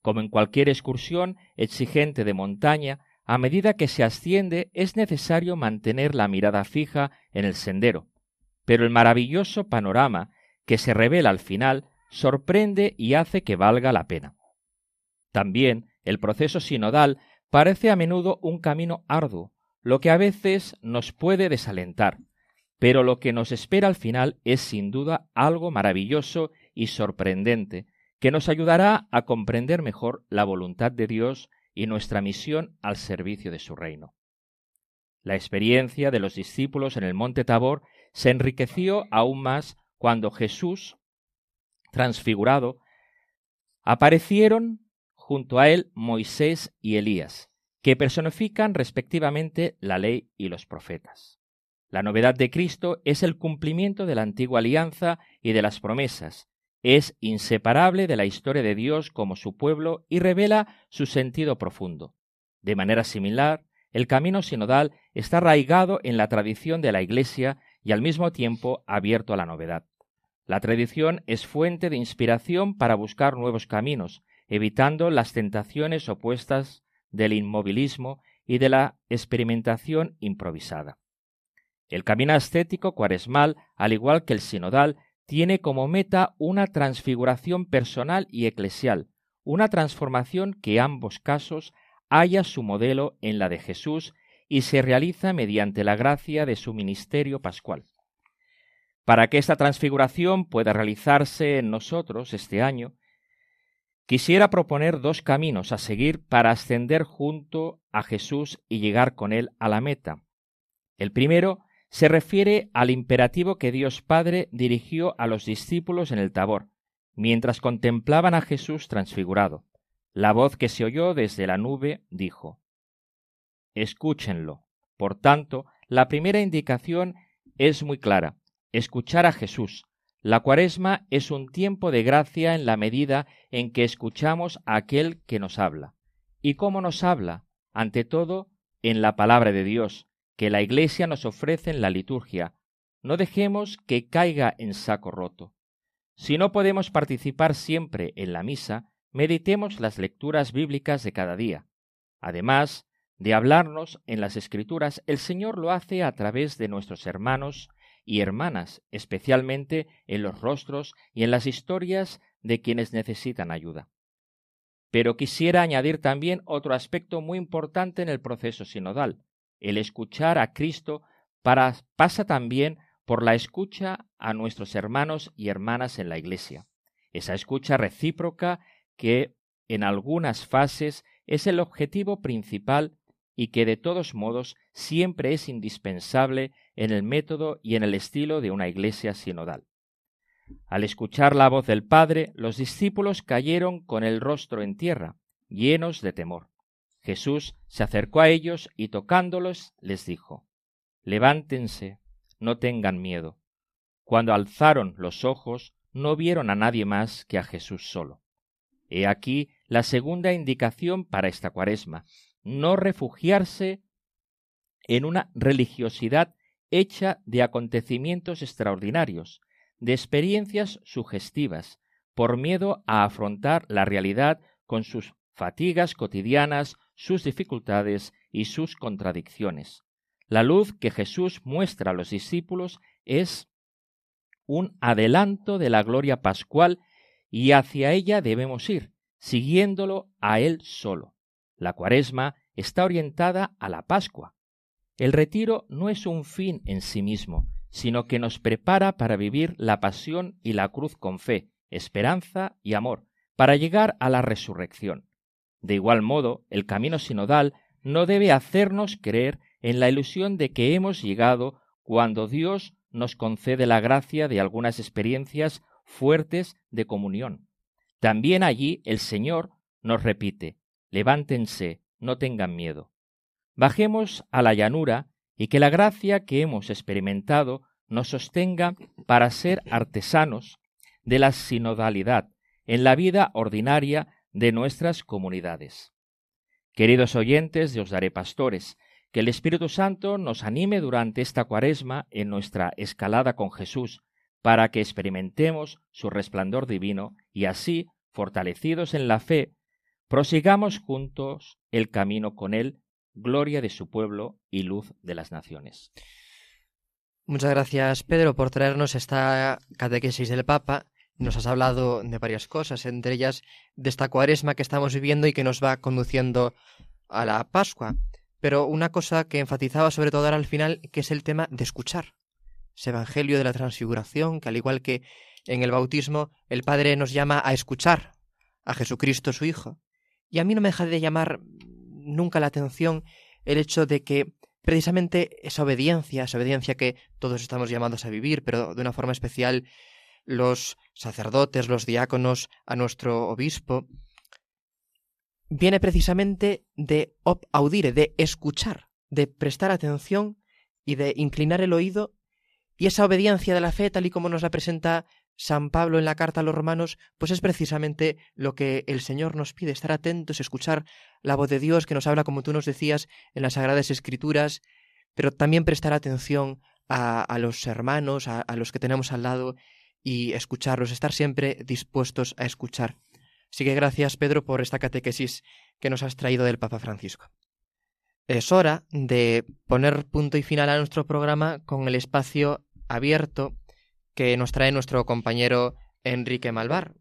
Como en cualquier excursión exigente de montaña, a medida que se asciende es necesario mantener la mirada fija en el sendero, pero el maravilloso panorama que se revela al final sorprende y hace que valga la pena. También el proceso sinodal parece a menudo un camino arduo, lo que a veces nos puede desalentar, pero lo que nos espera al final es sin duda algo maravilloso y sorprendente, que nos ayudará a comprender mejor la voluntad de Dios y nuestra misión al servicio de su reino. La experiencia de los discípulos en el monte Tabor se enriqueció aún más cuando Jesús, transfigurado, aparecieron junto a él Moisés y Elías, que personifican respectivamente la ley y los profetas. La novedad de Cristo es el cumplimiento de la antigua alianza y de las promesas, es inseparable de la historia de Dios como su pueblo y revela su sentido profundo. De manera similar, el camino sinodal está arraigado en la tradición de la Iglesia y al mismo tiempo abierto a la novedad. La tradición es fuente de inspiración para buscar nuevos caminos, evitando las tentaciones opuestas del inmovilismo y de la experimentación improvisada. El camino ascético cuaresmal, al igual que el sinodal, tiene como meta una transfiguración personal y eclesial, una transformación que ambos casos haya su modelo en la de Jesús y se realiza mediante la gracia de su ministerio pascual. Para que esta transfiguración pueda realizarse en nosotros este año, quisiera proponer dos caminos a seguir para ascender junto a Jesús y llegar con él a la meta. El primero se refiere al imperativo que Dios Padre dirigió a los discípulos en el Tabor, mientras contemplaban a Jesús transfigurado. La voz que se oyó desde la nube dijo, Escúchenlo. Por tanto, la primera indicación es muy clara, escuchar a Jesús. La cuaresma es un tiempo de gracia en la medida en que escuchamos a aquel que nos habla. ¿Y cómo nos habla? Ante todo, en la palabra de Dios, que la Iglesia nos ofrece en la liturgia. No dejemos que caiga en saco roto. Si no podemos participar siempre en la misa, meditemos las lecturas bíblicas de cada día. Además de hablarnos en las Escrituras, el Señor lo hace a través de nuestros hermanos y hermanas, especialmente en los rostros y en las historias de quienes necesitan ayuda. Pero quisiera añadir también otro aspecto muy importante en el proceso sinodal. El escuchar a Cristo pasa también por la escucha a nuestros hermanos y hermanas en la Iglesia. Esa escucha recíproca que en algunas fases es el objetivo principal y que de todos modos siempre es indispensable en el método y en el estilo de una iglesia sinodal. Al escuchar la voz del Padre, los discípulos cayeron con el rostro en tierra, llenos de temor. Jesús se acercó a ellos y tocándolos les dijo, Levántense, no tengan miedo. Cuando alzaron los ojos, no vieron a nadie más que a Jesús solo. He aquí la segunda indicación para esta cuaresma, no refugiarse en una religiosidad hecha de acontecimientos extraordinarios, de experiencias sugestivas, por miedo a afrontar la realidad con sus fatigas cotidianas, sus dificultades y sus contradicciones. La luz que Jesús muestra a los discípulos es un adelanto de la gloria pascual y hacia ella debemos ir, siguiéndolo a Él solo. La cuaresma está orientada a la Pascua. El retiro no es un fin en sí mismo, sino que nos prepara para vivir la pasión y la cruz con fe, esperanza y amor, para llegar a la resurrección. De igual modo, el camino sinodal no debe hacernos creer en la ilusión de que hemos llegado cuando Dios nos concede la gracia de algunas experiencias fuertes de comunión. También allí el Señor nos repite, levántense, no tengan miedo. Bajemos a la llanura y que la gracia que hemos experimentado nos sostenga para ser artesanos de la sinodalidad en la vida ordinaria de nuestras comunidades. Queridos oyentes de Os Daré Pastores, que el Espíritu Santo nos anime durante esta cuaresma en nuestra escalada con Jesús, para que experimentemos su resplandor divino y así, fortalecidos en la fe, prosigamos juntos el camino con Él, gloria de su pueblo y luz de las naciones. Muchas gracias, Pedro, por traernos esta catequesis del Papa. Nos has hablado de varias cosas, entre ellas de esta cuaresma que estamos viviendo y que nos va conduciendo a la Pascua. Pero una cosa que enfatizaba sobre todo ahora al final, que es el tema de escuchar. Ese Evangelio de la Transfiguración, que al igual que en el bautismo, el Padre nos llama a escuchar a Jesucristo su Hijo. Y a mí no me deja de llamar nunca la atención el hecho de que precisamente esa obediencia, esa obediencia que todos estamos llamados a vivir, pero de una forma especial los sacerdotes, los diáconos, a nuestro obispo, viene precisamente de op audire, de escuchar, de prestar atención y de inclinar el oído, y esa obediencia de la fe, tal y como nos la presenta San Pablo en la carta a los romanos, pues es precisamente lo que el Señor nos pide, estar atentos, escuchar la voz de Dios que nos habla, como tú nos decías, en las Sagradas Escrituras, pero también prestar atención a, los hermanos, a, los que tenemos al lado y escucharlos, estar siempre dispuestos a escuchar. Así que gracias, Pedro, por esta catequesis que nos has traído del Papa Francisco. Es hora de poner punto y final a nuestro programa con el espacio abierto que nos trae nuestro compañero Enrique Malvar.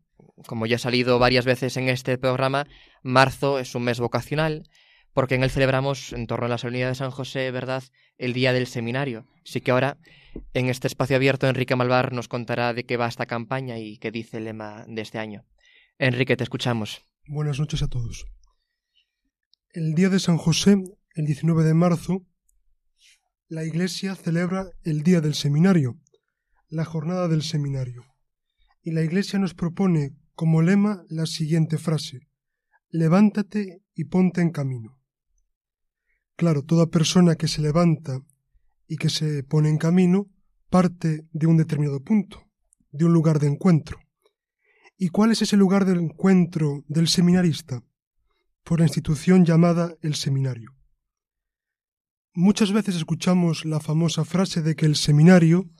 Como ya ha salido varias veces en este programa, marzo es un mes vocacional, porque en él celebramos, en torno a la solemnidad de San José, ¿verdad?, el día del seminario. Así que ahora, en este espacio abierto, Enrique Malvar nos contará de qué va esta campaña y qué dice el lema de este año. Enrique, te escuchamos. Buenas noches a todos. El día de San José, el 19 de marzo, la Iglesia celebra el día del seminario, la jornada del seminario. Y la Iglesia nos propone como lema la siguiente frase. levántate y ponte en camino. Claro, toda persona que se levanta y que se pone en camino parte de un determinado punto, de un lugar de encuentro. ¿Y cuál es ese lugar de encuentro del seminarista? Por la institución llamada el seminario. Muchas veces escuchamos la famosa frase de que el seminario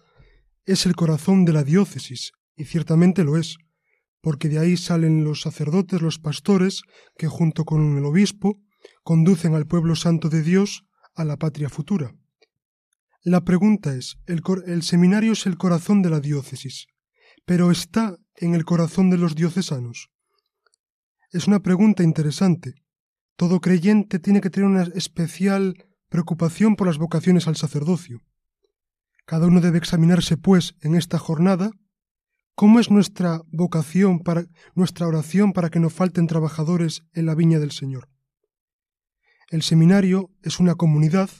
es el corazón de la diócesis, y ciertamente lo es, porque de ahí salen los sacerdotes, los pastores, que junto con el obispo conducen al pueblo santo de Dios a la patria futura. La pregunta es, el, seminario es el corazón de la diócesis, pero ¿está en el corazón de los diocesanos? Es una pregunta interesante. Todo creyente tiene que tener una especial preocupación por las vocaciones al sacerdocio. Cada uno debe examinarse, pues, en esta jornada, cómo es nuestra vocación para nuestra oración para que no falten trabajadores en la viña del Señor. El seminario es una comunidad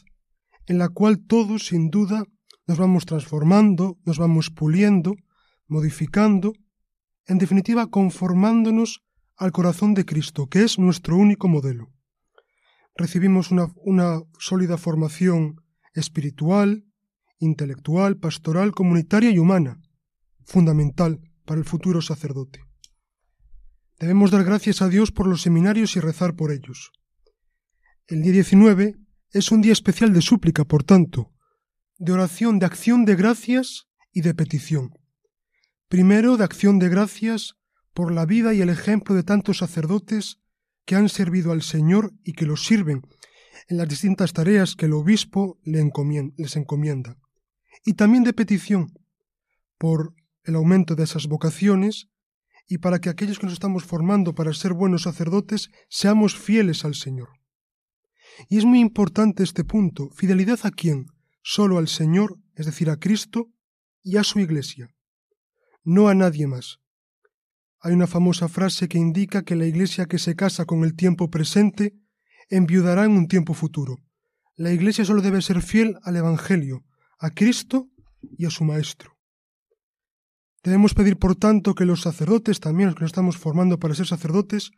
en la cual todos, sin duda, nos vamos transformando, nos vamos puliendo, modificando, en definitiva, conformándonos al corazón de Cristo, que es nuestro único modelo. Recibimos una, sólida formación espiritual, intelectual, pastoral, comunitaria y humana, fundamental para el futuro sacerdote. Debemos dar gracias a Dios por los seminarios y rezar por ellos. El día 19 es un día especial de súplica, por tanto, de oración, de acción de gracias y de petición. Primero, de acción de gracias por la vida y el ejemplo de tantos sacerdotes que han servido al Señor y que los sirven en las distintas tareas que el obispo les encomienda. Y también de petición por el aumento de esas vocaciones y para que aquellos que nos estamos formando para ser buenos sacerdotes seamos fieles al Señor. Y es muy importante este punto. ¿Fidelidad a quién? Solo al Señor, es decir, a Cristo y a su Iglesia. No a nadie más. Hay una famosa frase que indica que la Iglesia que se casa con el tiempo presente enviudará en un tiempo futuro. La Iglesia solo debe ser fiel al Evangelio, a Cristo y a su Maestro. Debemos pedir, por tanto, que los sacerdotes, también los que nos estamos formando para ser sacerdotes,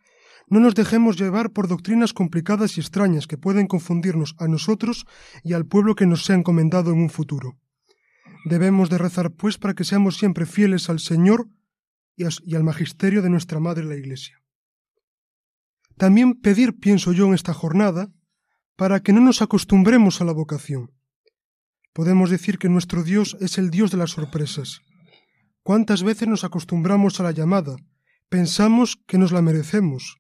no nos dejemos llevar por doctrinas complicadas y extrañas que pueden confundirnos a nosotros y al pueblo que nos sea encomendado en un futuro. Debemos de rezar, pues, para que seamos siempre fieles al Señor y al magisterio de nuestra Madre la Iglesia. También pedir, pienso yo, en esta jornada, para que no nos acostumbremos a la vocación. Podemos decir que nuestro Dios es el Dios de las sorpresas. ¿Cuántas veces nos acostumbramos a la llamada? Pensamos que nos la merecemos,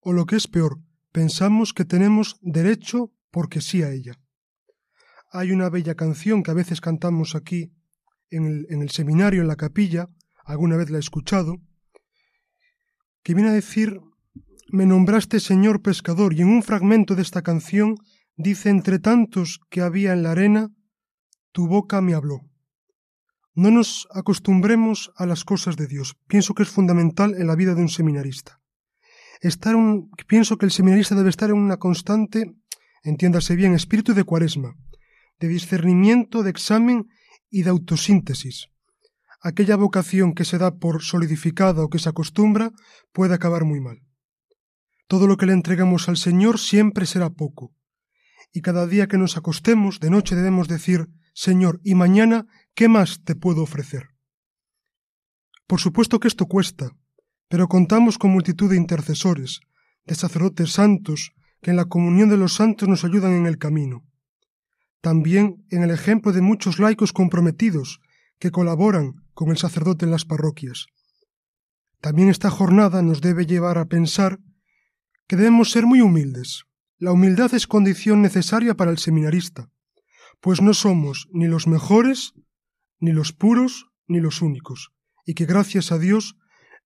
o lo que es peor, pensamos que tenemos derecho porque sí a ella. Hay una bella canción que a veces cantamos aquí en el, en el seminario, en la capilla, alguna vez la he escuchado, que viene a decir, me nombraste Señor pescador, y en un fragmento de esta canción dice, entre tantos que había en la arena, tu boca me habló. No nos acostumbremos a las cosas de Dios. Pienso que es fundamental en la vida de un seminarista estar un, pienso que el seminarista debe estar en una constante, entiéndase bien, espíritu de cuaresma, de discernimiento, de examen y de autosíntesis. Aquella vocación que se da por solidificada o que se acostumbra puede acabar muy mal. Todo lo que le entregamos al Señor siempre será poco. Y cada día que nos acostemos, de noche debemos decir, Señor, ¿y mañana qué más te puedo ofrecer? Por supuesto que esto cuesta, pero contamos con multitud de intercesores, de sacerdotes santos, que en la comunión de los santos nos ayudan en el camino. También en el ejemplo de muchos laicos comprometidos, que colaboran con el sacerdote en las parroquias. También esta jornada nos debe llevar a pensar que debemos ser muy humildes. La humildad es condición necesaria para el seminarista, pues no somos ni los mejores, ni los puros, ni los únicos, y que gracias a Dios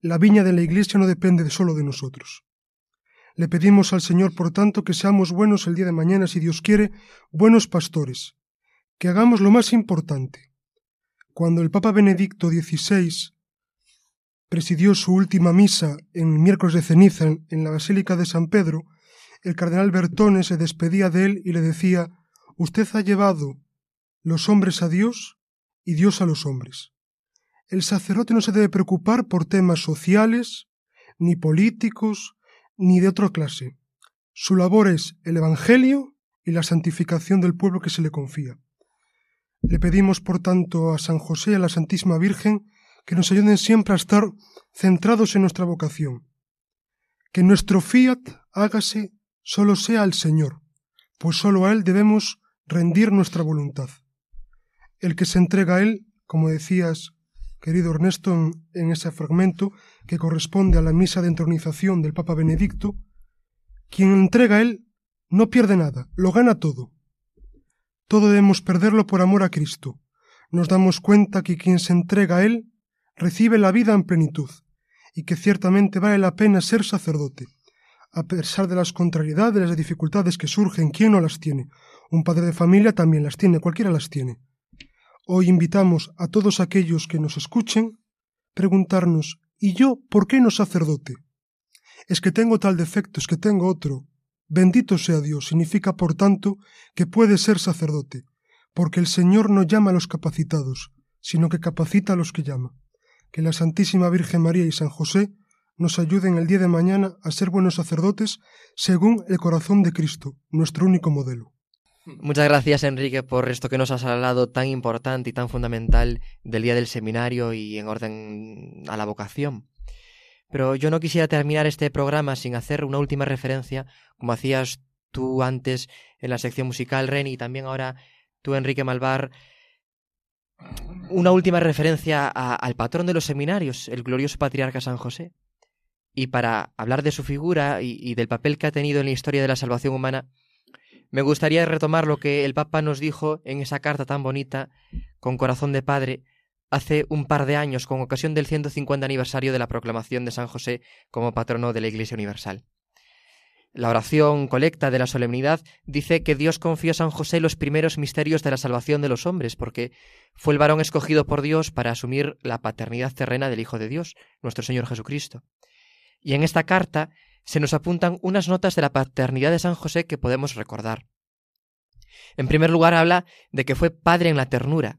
la viña de la Iglesia no depende solo de nosotros. Le pedimos al Señor, por tanto, que seamos buenos el día de mañana, si Dios quiere, buenos pastores, que hagamos lo más importante. Cuando el Papa Benedicto XVI presidió su última misa en miércoles de ceniza en la Basílica de San Pedro, el cardenal Bertone se despedía de él y le decía Usted ha llevado los hombres a Dios y Dios a los hombres el sacerdote no se debe preocupar por temas sociales, ni políticos, ni de otra clase. Su labor es el Evangelio y la santificación del pueblo que se le confía. Le pedimos, por tanto, a San José y a la Santísima Virgen que nos ayuden siempre a estar centrados en nuestra vocación. Que nuestro fiat hágase solo sea al Señor, pues solo a Él debemos rendir nuestra voluntad. El que se entrega a Él, como decías, querido Ernesto, en, ese fragmento que corresponde a la misa de entronización del Papa Benedicto, quien entrega Él no pierde nada, lo gana todo. Todo debemos perderlo por amor a Cristo. Nos damos cuenta que quien se entrega a Él recibe la vida en plenitud, y que ciertamente vale la pena ser sacerdote, a pesar de las contrariedades, de las dificultades que surgen, ¿quién no las tiene? Un padre de familia también las tiene, cualquiera las tiene. Hoy invitamos a todos aquellos que nos escuchen preguntarnos ¿y yo por qué no sacerdote? Es que tengo tal defecto, es que tengo otro. Bendito sea Dios, significa por tanto que puede ser sacerdote, porque el Señor no llama a los capacitados, sino que capacita a los que llama. Que la Santísima Virgen María y San José nos ayuden el día de mañana a ser buenos sacerdotes según el corazón de Cristo, nuestro único modelo. Muchas gracias, Enrique, por esto que nos has hablado tan importante y tan fundamental del día del seminario y en orden a la vocación. Pero yo no quisiera terminar este programa sin hacer una última referencia, como hacías tú antes en la sección musical, Ren, y también ahora tú, Enrique Malvar, una última referencia a, al patrón de los seminarios, el glorioso patriarca San José. Y para hablar de su figura y, y del papel que ha tenido en la historia de la salvación humana, me gustaría retomar lo que el Papa nos dijo en esa carta tan bonita, con corazón de padre, hace un par de años, con ocasión del 150 aniversario de la proclamación de San José como patrono de la Iglesia Universal. La oración colecta de la solemnidad dice que Dios confió a San José los primeros misterios de la salvación de los hombres, porque fue el varón escogido por Dios para asumir la paternidad terrena del Hijo de Dios, nuestro Señor Jesucristo. Y en esta carta se nos apuntan unas notas de la paternidad de San José que podemos recordar. En primer lugar habla de que fue padre en la ternura.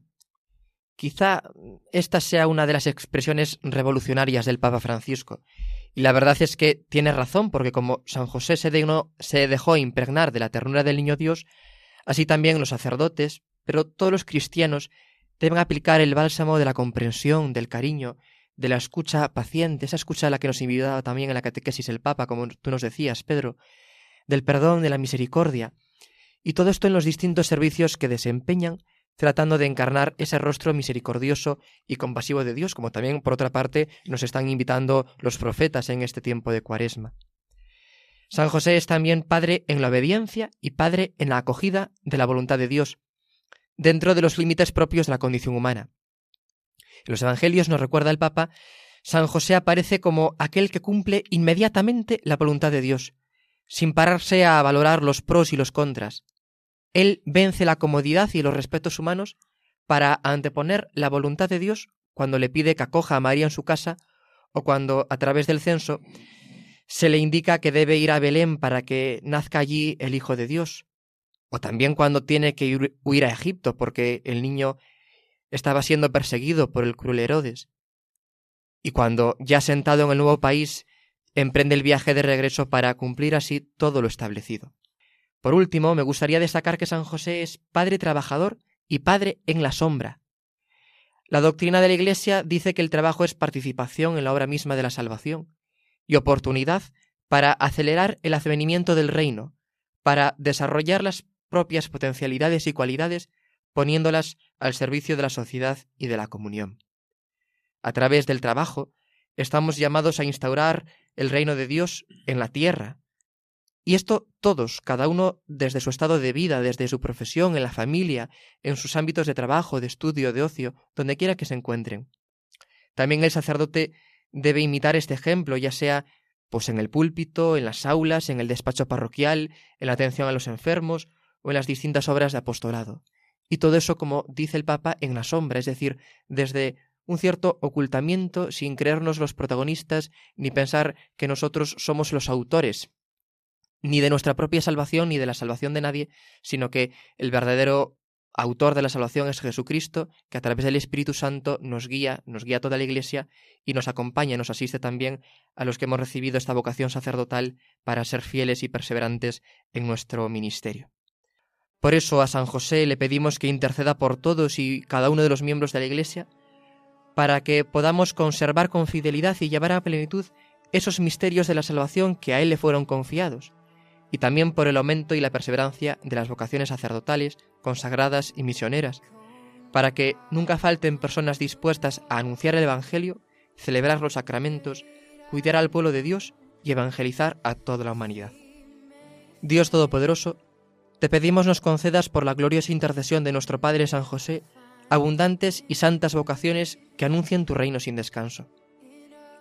Quizá esta sea una de las expresiones revolucionarias del Papa Francisco. Y la verdad es que tiene razón, porque como San José se, se dejó impregnar de la ternura del niño Dios, así también los sacerdotes, pero todos los cristianos deben aplicar el bálsamo de la comprensión, del cariño, de la escucha paciente, esa escucha a la que nos invitaba también en la catequesis el Papa, como tú nos decías, Pedro, del perdón, de la misericordia, y todo esto en los distintos servicios que desempeñan, tratando de encarnar ese rostro misericordioso y compasivo de Dios, como también, por otra parte, nos están invitando los profetas en este tiempo de Cuaresma. San José es también padre en la obediencia y padre en la acogida de la voluntad de Dios, dentro de los límites propios de la condición humana. En los Evangelios nos recuerda el Papa, San José aparece como aquel que cumple inmediatamente la voluntad de Dios, sin pararse a valorar los pros y los contras. Él vence la comodidad y los respetos humanos para anteponer la voluntad de Dios cuando le pide que acoja a María en su casa o cuando, a través del censo, se le indica que debe ir a Belén para que nazca allí el Hijo de Dios, o también cuando tiene que huir a Egipto porque el niño estaba siendo perseguido por el cruel Herodes. Y cuando, ya sentado en el nuevo país, emprende el viaje de regreso para cumplir así todo lo establecido. Por último, me gustaría destacar que San José es padre trabajador y padre en la sombra. La doctrina de la Iglesia dice que el trabajo es participación en la obra misma de la salvación y oportunidad para acelerar el advenimiento del reino, para desarrollar las propias potencialidades y cualidades poniéndolas al servicio de la sociedad y de la comunión. A través del trabajo, estamos llamados a instaurar el reino de Dios en la tierra. Y esto todos, cada uno desde su estado de vida, desde su profesión, en la familia, en sus ámbitos de trabajo, de estudio, de ocio, donde quiera que se encuentren. También el sacerdote debe imitar este ejemplo, ya sea pues en el púlpito, en las aulas, en el despacho parroquial, en la atención a los enfermos o en las distintas obras de apostolado. Y todo eso, como dice el Papa, en la sombra, es decir, desde un cierto ocultamiento sin creernos los protagonistas ni pensar que nosotros somos los autores ni de nuestra propia salvación ni de la salvación de nadie, sino que el verdadero autor de la salvación es Jesucristo, que a través del Espíritu Santo nos guía, nos guía a toda la Iglesia y nos acompaña, nos asiste también a los que hemos recibido esta vocación sacerdotal para ser fieles y perseverantes en nuestro ministerio. Por eso a San José le pedimos que interceda por todos y cada uno de los miembros de la Iglesia, para que podamos conservar con fidelidad y llevar a plenitud esos misterios de la salvación que a Él le fueron confiados, y también por el aumento y la perseverancia de las vocaciones sacerdotales, consagradas y misioneras, para que nunca falten personas dispuestas a anunciar el Evangelio, celebrar los sacramentos, cuidar al pueblo de Dios y evangelizar a toda la humanidad. Dios Todopoderoso, te pedimos nos concedas por la gloriosa intercesión de nuestro Padre San José abundantes y santas vocaciones que anuncien tu reino sin descanso.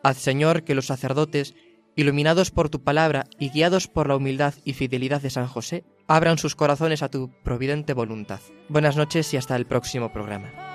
Haz, Señor, que los sacerdotes, iluminados por tu palabra y guiados por la humildad y fidelidad de San José, abran sus corazones a tu providente voluntad. Buenas noches y hasta el próximo programa.